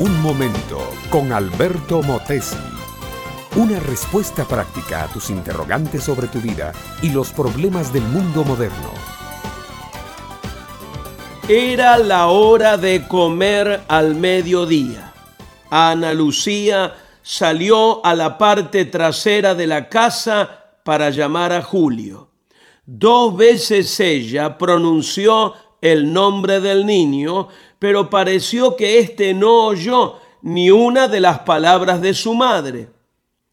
Un momento con Alberto Motesi. Una respuesta práctica a tus interrogantes sobre tu vida y los problemas del mundo moderno. Era la hora de comer al mediodía. Ana Lucía salió a la parte trasera de la casa para llamar a Julio. Dos veces ella pronunció el nombre del niño, pero pareció que éste no oyó ni una de las palabras de su madre.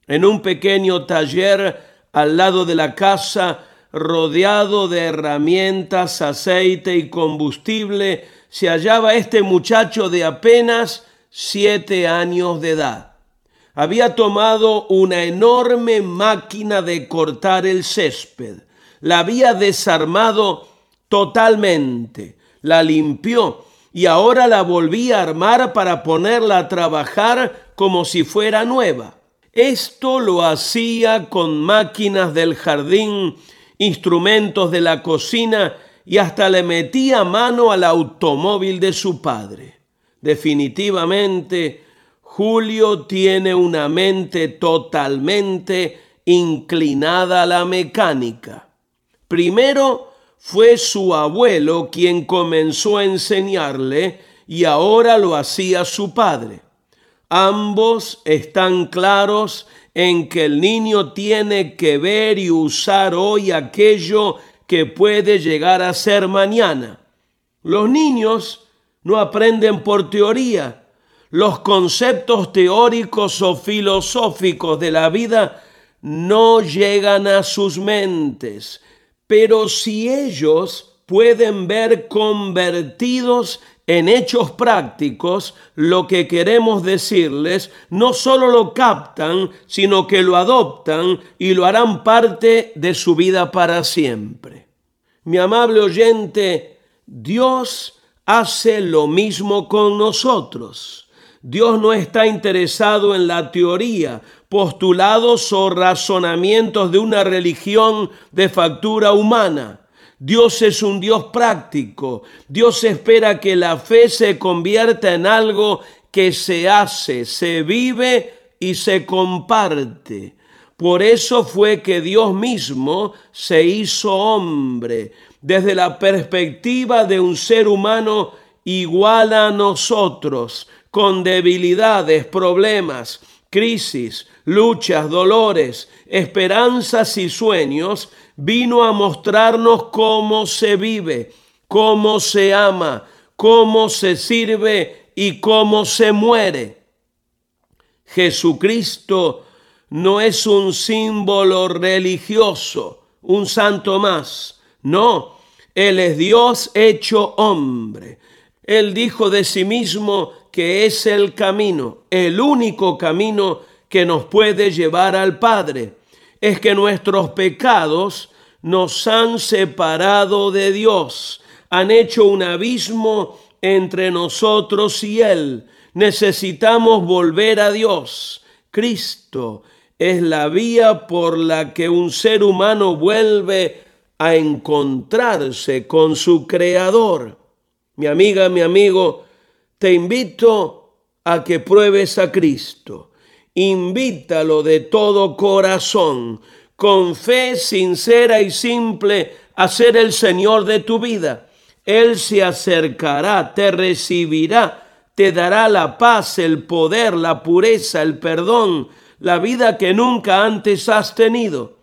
En un pequeño taller al lado de la casa, rodeado de herramientas, aceite y combustible, se hallaba este muchacho de apenas siete años de edad. Había tomado una enorme máquina de cortar el césped, la había desarmado totalmente, la limpió y ahora la volvía a armar para ponerla a trabajar como si fuera nueva. Esto lo hacía con máquinas del jardín, instrumentos de la cocina y hasta le metía mano al automóvil de su padre. Definitivamente, Julio tiene una mente totalmente inclinada a la mecánica. Primero fue su abuelo quien comenzó a enseñarle y ahora lo hacía su padre. Ambos están claros en que el niño tiene que ver y usar hoy aquello que puede llegar a ser mañana. Los niños no aprenden por teoría. Los conceptos teóricos o filosóficos de la vida no llegan a sus mentes. Pero si ellos pueden ver convertidos en hechos prácticos lo que queremos decirles, no solo lo captan, sino que lo adoptan y lo harán parte de su vida para siempre. Mi amable oyente, Dios hace lo mismo con nosotros. Dios no está interesado en la teoría, postulados o razonamientos de una religión de factura humana. Dios es un Dios práctico. Dios espera que la fe se convierta en algo que se hace, se vive y se comparte. Por eso fue que Dios mismo se hizo hombre, desde la perspectiva de un ser humano igual a nosotros, con debilidades, problemas, crisis, luchas, dolores, esperanzas y sueños, vino a mostrarnos cómo se vive, cómo se ama, cómo se sirve y cómo se muere. Jesucristo no es un símbolo religioso, un santo más. No, Él es Dios hecho hombre. Él dijo de sí mismo que es el camino, el único camino que nos puede llevar al Padre. Es que nuestros pecados nos han separado de Dios, han hecho un abismo entre nosotros y Él. Necesitamos volver a Dios. Cristo es la vía por la que un ser humano vuelve a encontrarse con su Creador. Mi amiga, mi amigo, te invito a que pruebes a Cristo. Invítalo de todo corazón, con fe sincera y simple, a ser el Señor de tu vida. Él se acercará, te recibirá, te dará la paz, el poder, la pureza, el perdón, la vida que nunca antes has tenido.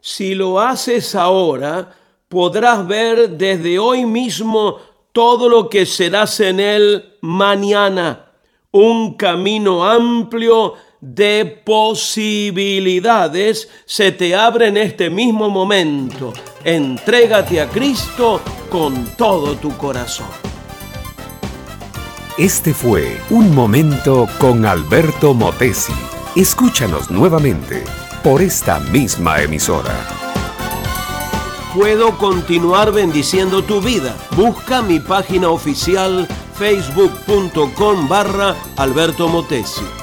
Si lo haces ahora, podrás ver desde hoy mismo todo lo que serás en él mañana. Un camino amplio de posibilidades se te abre en este mismo momento. Entrégate a Cristo con todo tu corazón. Este fue Un Momento con Alberto Motesi. Escúchanos nuevamente por esta misma emisora. Puedo continuar bendiciendo tu vida. Busca mi página oficial facebook.com barra Alberto Motesi.